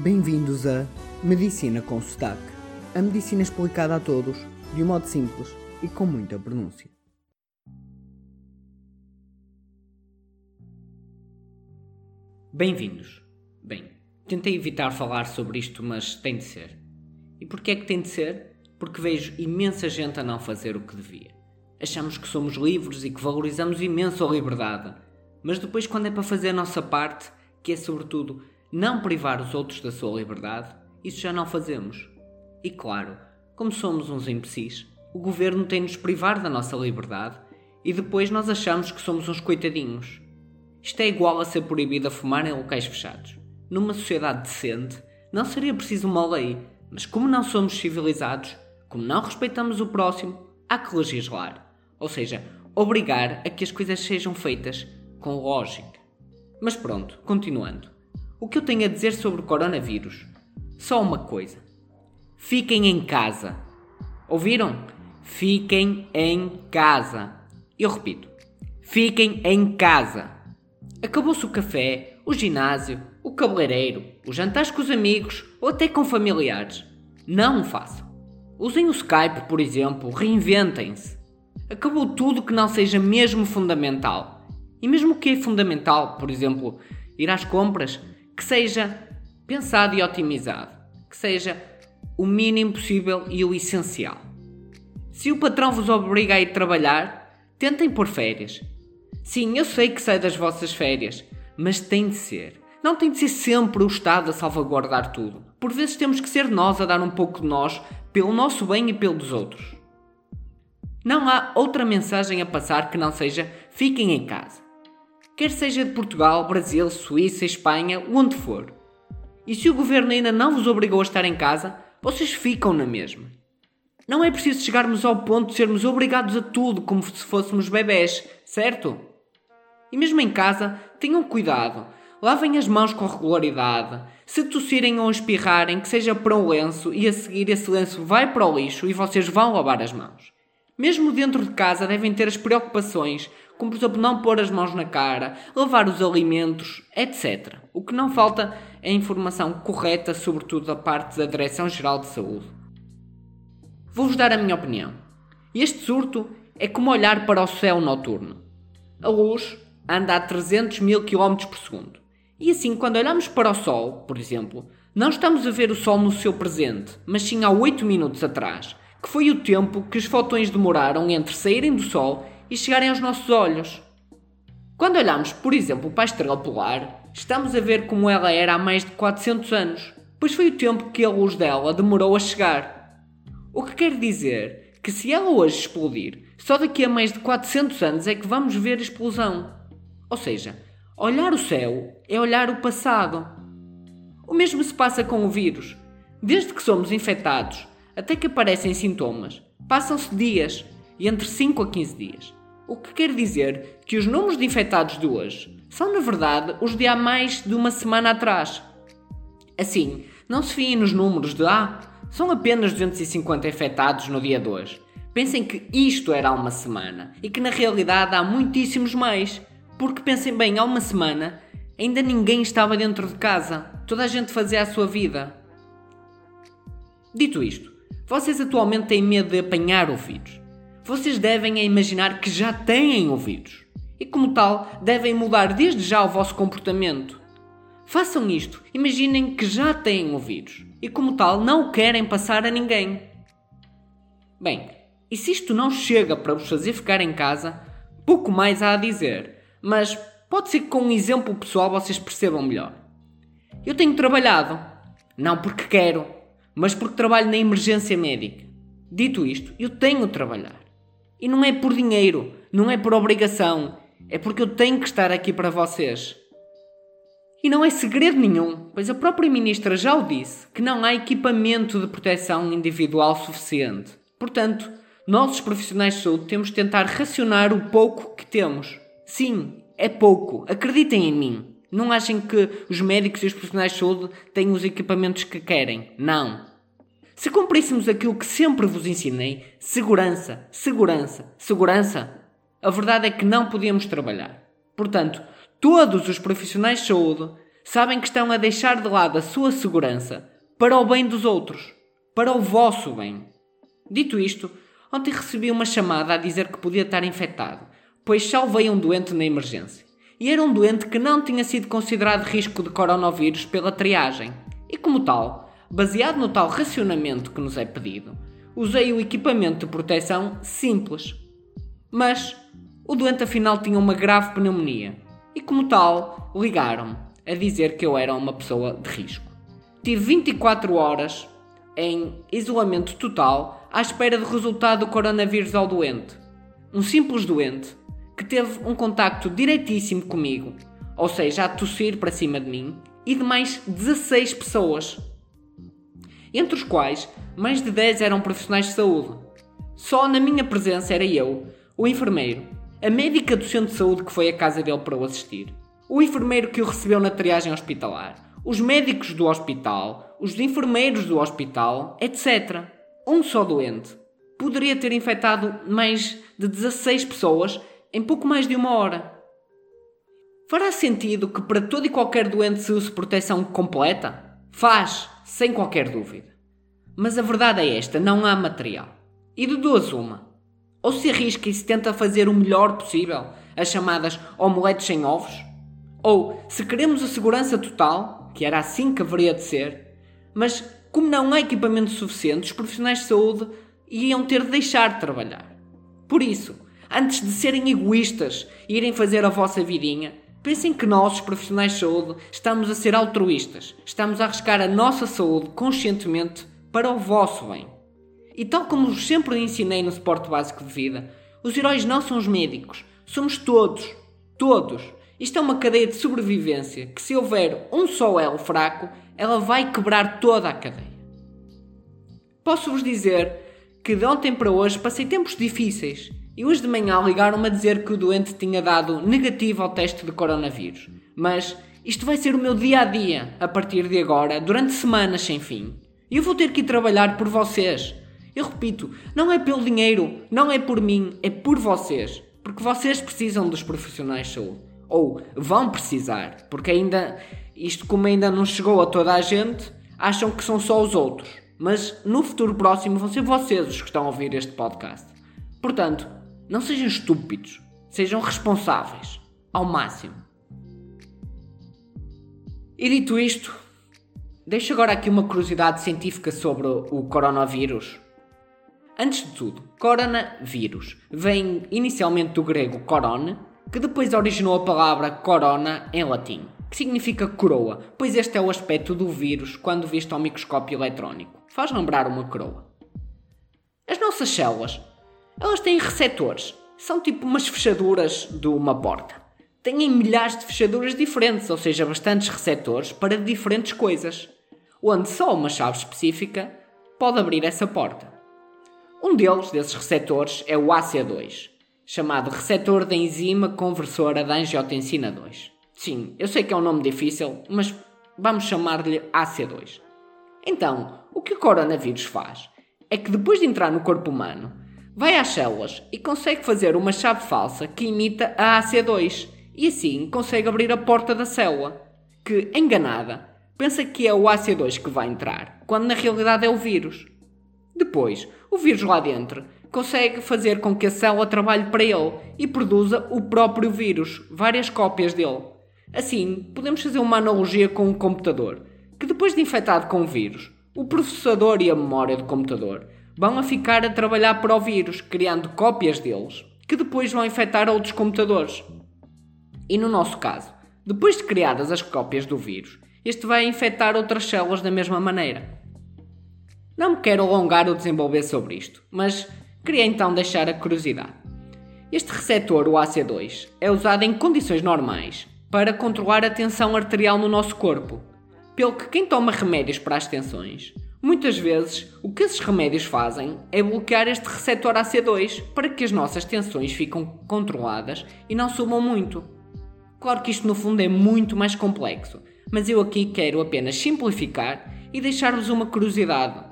Bem-vindos a Medicina com Sotaque. A medicina explicada a todos, de um modo simples e com muita pronúncia. Bem-vindos. Bem, tentei evitar falar sobre isto, mas tem de ser. E porquê é que tem de ser? Porque vejo imensa gente a não fazer o que devia. Achamos que somos livres e que valorizamos imenso a liberdade. Mas depois, quando é para fazer a nossa parte, que é sobretudo não privar os outros da sua liberdade, isso já não fazemos. E claro, como somos uns imbecis, o governo tem-nos privar da nossa liberdade e depois nós achamos que somos uns coitadinhos. Isto é igual a ser proibido a fumar em locais fechados. Numa sociedade decente, não seria preciso uma lei, mas como não somos civilizados, como não respeitamos o próximo, há que legislar. Ou seja, obrigar a que as coisas sejam feitas com lógica. Mas pronto, continuando. O que eu tenho a dizer sobre o coronavírus? Só uma coisa. Fiquem em casa. Ouviram? Fiquem em casa. Eu repito. Fiquem em casa. Acabou-se o café, o ginásio, o cabeleireiro, os jantares com os amigos ou até com familiares. Não o façam. Usem o Skype, por exemplo, reinventem-se. Acabou tudo que não seja mesmo fundamental. E mesmo o que é fundamental, por exemplo, ir às compras, que seja pensado e otimizado, que seja o mínimo possível e o essencial. Se o patrão vos obriga a ir trabalhar, tentem pôr férias. Sim, eu sei que sei das vossas férias, mas tem de ser. Não tem de ser sempre o Estado a salvaguardar tudo. Por vezes temos que ser nós a dar um pouco de nós pelo nosso bem e pelo dos outros. Não há outra mensagem a passar que não seja fiquem em casa. Quer seja de Portugal, Brasil, Suíça, Espanha, onde for. E se o governo ainda não vos obrigou a estar em casa, vocês ficam na mesma. Não é preciso chegarmos ao ponto de sermos obrigados a tudo como se fôssemos bebés, certo? E mesmo em casa, tenham cuidado. Lavem as mãos com regularidade. Se tossirem ou espirrarem, que seja para um lenço e a seguir esse lenço vai para o lixo e vocês vão lavar as mãos. Mesmo dentro de casa devem ter as preocupações, como por exemplo não pôr as mãos na cara, lavar os alimentos, etc. O que não falta é informação correta, sobretudo da parte da Direção-Geral de Saúde. Vou-vos dar a minha opinião. Este surto é como olhar para o céu noturno. A luz anda a 300 mil km por segundo. E assim, quando olhamos para o Sol, por exemplo, não estamos a ver o Sol no seu presente, mas sim há 8 minutos atrás, que foi o tempo que os fotões demoraram entre saírem do Sol e chegarem aos nossos olhos. Quando olhamos, por exemplo, para a estrela polar, estamos a ver como ela era há mais de 400 anos, pois foi o tempo que a luz dela demorou a chegar. O que quer dizer que se ela hoje explodir, só daqui a mais de 400 anos é que vamos ver a explosão. Ou seja, olhar o céu é olhar o passado. O mesmo se passa com o vírus. Desde que somos infectados até que aparecem sintomas, passam-se dias e entre 5 a 15 dias. O que quer dizer que os números de infectados de hoje são, na verdade, os de há mais de uma semana atrás. Assim, não se fiem nos números de ah, são apenas 250 infectados no dia de hoje. Pensem que isto era há uma semana e que na realidade há muitíssimos mais. Porque pensem bem, há uma semana ainda ninguém estava dentro de casa, toda a gente fazia a sua vida. Dito isto, vocês atualmente têm medo de apanhar o vírus. Vocês devem imaginar que já têm o vírus e, como tal, devem mudar desde já o vosso comportamento. Façam isto, imaginem que já têm o vírus e, como tal, não o querem passar a ninguém. Bem, e se isto não chega para vos fazer ficar em casa, pouco mais há a dizer, mas pode ser que com um exemplo pessoal vocês percebam melhor. Eu tenho trabalhado, não porque quero, mas porque trabalho na emergência médica. Dito isto, eu tenho de trabalhar. E não é por dinheiro, não é por obrigação, é porque eu tenho que estar aqui para vocês. E não é segredo nenhum, pois a própria ministra já o disse, que não há equipamento de proteção individual suficiente. Portanto, nós, os profissionais de saúde, temos de tentar racionar o pouco que temos. Sim, é pouco. Acreditem em mim. Não achem que os médicos e os profissionais de saúde têm os equipamentos que querem. Não. Se cumpríssemos aquilo que sempre vos ensinei, segurança, segurança, segurança, a verdade é que não podíamos trabalhar. Portanto, todos os profissionais de saúde Sabem que estão a deixar de lado a sua segurança para o bem dos outros, para o vosso bem. Dito isto, ontem recebi uma chamada a dizer que podia estar infectado, pois salvei um doente na emergência. E era um doente que não tinha sido considerado risco de coronavírus pela triagem. E como tal, baseado no tal racionamento que nos é pedido, usei o equipamento de proteção simples. Mas o doente afinal tinha uma grave pneumonia e, como tal, ligaram-me a dizer que eu era uma pessoa de risco. Tive 24 horas em isolamento total à espera do resultado do coronavírus ao doente. Um simples doente que teve um contacto direitíssimo comigo, ou seja, a tossir para cima de mim, e de mais 16 pessoas, entre os quais mais de 10 eram profissionais de saúde. Só na minha presença era eu, o enfermeiro, a médica do centro de saúde que foi à casa dele para o assistir, o enfermeiro que o recebeu na triagem hospitalar, os médicos do hospital, os enfermeiros do hospital, etc. Um só doente poderia ter infectado mais de 16 pessoas em pouco mais de uma hora. Fará sentido que para todo e qualquer doente se use proteção completa? Faz, sem qualquer dúvida. Mas a verdade é esta: não há material. E de duas, uma. Ou se arrisca e se tenta fazer o melhor possível, as chamadas omeletes sem ovos, ou se queremos a segurança total, que era assim que haveria de ser, mas como não há equipamentos suficientes, os profissionais de saúde iam ter de deixar de trabalhar. Por isso, Antes de serem egoístas e irem fazer a vossa vidinha, pensem que nós, profissionais de saúde, estamos a ser altruístas. Estamos a arriscar a nossa saúde conscientemente para o vosso bem. E tal como vos sempre ensinei no suporte básico de vida, os heróis não são os médicos, somos todos. Todos. Isto é uma cadeia de sobrevivência que, se houver um só elo fraco, ela vai quebrar toda a cadeia. Posso-vos dizer que de ontem para hoje passei tempos difíceis e hoje de manhã ligaram-me a dizer que o doente tinha dado negativo ao teste de coronavírus. Mas isto vai ser o meu dia a dia, a partir de agora, durante semanas sem fim. E eu vou ter que ir trabalhar por vocês. Eu repito, não é pelo dinheiro, não é por mim, é por vocês. Porque vocês precisam dos profissionais de saúde. Ou vão precisar, porque ainda, isto como ainda não chegou a toda a gente, acham que são só os outros. Mas no futuro próximo vão ser vocês os que estão a ouvir este podcast. Portanto, não sejam estúpidos. Sejam responsáveis. Ao máximo. E dito isto, deixo agora aqui uma curiosidade científica sobre o coronavírus. Antes de tudo, coronavírus vem inicialmente do grego corone, que depois originou a palavra corona em latim, que significa coroa, pois este é o aspecto do vírus quando visto ao microscópio eletrónico. Faz lembrar uma coroa. As nossas células elas têm receptores. São tipo umas fechaduras de uma porta. Têm milhares de fechaduras diferentes, ou seja, bastantes receptores para diferentes coisas, onde só uma chave específica pode abrir essa porta. Um deles, desses receptores, é o AC2, chamado receptor da enzima conversora da angiotensina 2. Sim, eu sei que é um nome difícil, mas vamos chamar-lhe AC2. Então, o que o coronavírus faz é que depois de entrar no corpo humano, vai às células e consegue fazer uma chave falsa que imita a AC2 e assim consegue abrir a porta da célula, que, enganada, pensa que é o AC2 que vai entrar, quando na realidade é o vírus. Depois, o vírus lá dentro consegue fazer com que a célula trabalhe para ele e produza o próprio vírus, várias cópias dele. Assim, podemos fazer uma analogia com um computador, que depois de infectado com o vírus, o processador e a memória do computador vão a ficar a trabalhar para o vírus, criando cópias deles, que depois vão infectar outros computadores. E no nosso caso, depois de criadas as cópias do vírus, este vai infectar outras células da mesma maneira. Não me quero alongar ou desenvolver sobre isto, mas queria então deixar a curiosidade. Este receptor, o AC2, é usado em condições normais para controlar a tensão arterial no nosso corpo, pelo que quem toma remédios para as tensões Muitas vezes, o que esses remédios fazem é bloquear este receptor AC2 para que as nossas tensões fiquem controladas e não subam muito. Claro que isto no fundo é muito mais complexo, mas eu aqui quero apenas simplificar e deixar-vos uma curiosidade.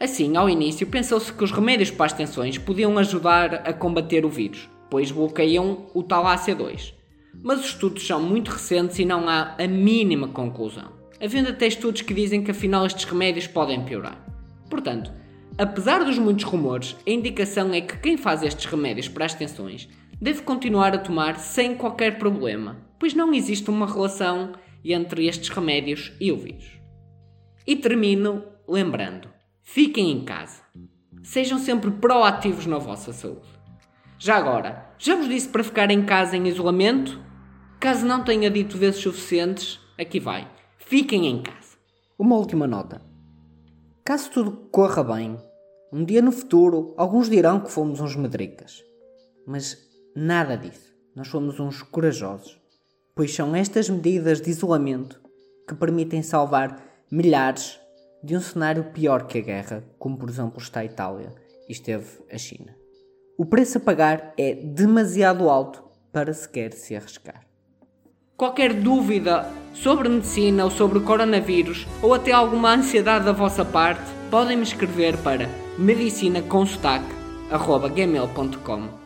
Assim, ao início, pensou-se que os remédios para as tensões podiam ajudar a combater o vírus, pois bloqueiam o tal AC2. mas os estudos são muito recentes e não há a mínima conclusão, havendo até estudos que dizem que afinal estes remédios podem piorar. Portanto, apesar dos muitos rumores, a indicação é que quem faz estes remédios para as tensões deve continuar a tomar sem qualquer problema, pois não existe uma relação entre estes remédios e o vírus. E termino lembrando: fiquem em casa. Sejam sempre proativos na vossa saúde. Já agora, já vos disse para ficar em casa em isolamento? Caso não tenha dito vezes suficientes, aqui vai. Fiquem em casa. Uma última nota. Caso tudo corra bem, um dia no futuro, alguns dirão que fomos uns medricas. Mas nada disso. Nós somos uns corajosos. Pois são estas medidas de isolamento que permitem salvar milhares de um cenário pior que a guerra, como por exemplo está a Itália e esteve a China. O preço a pagar é demasiado alto para sequer se arriscar. Qualquer dúvida sobre medicina ou sobre coronavírus ou até alguma ansiedade da vossa parte, podem me escrever para medicinaconsotaque.gmail.com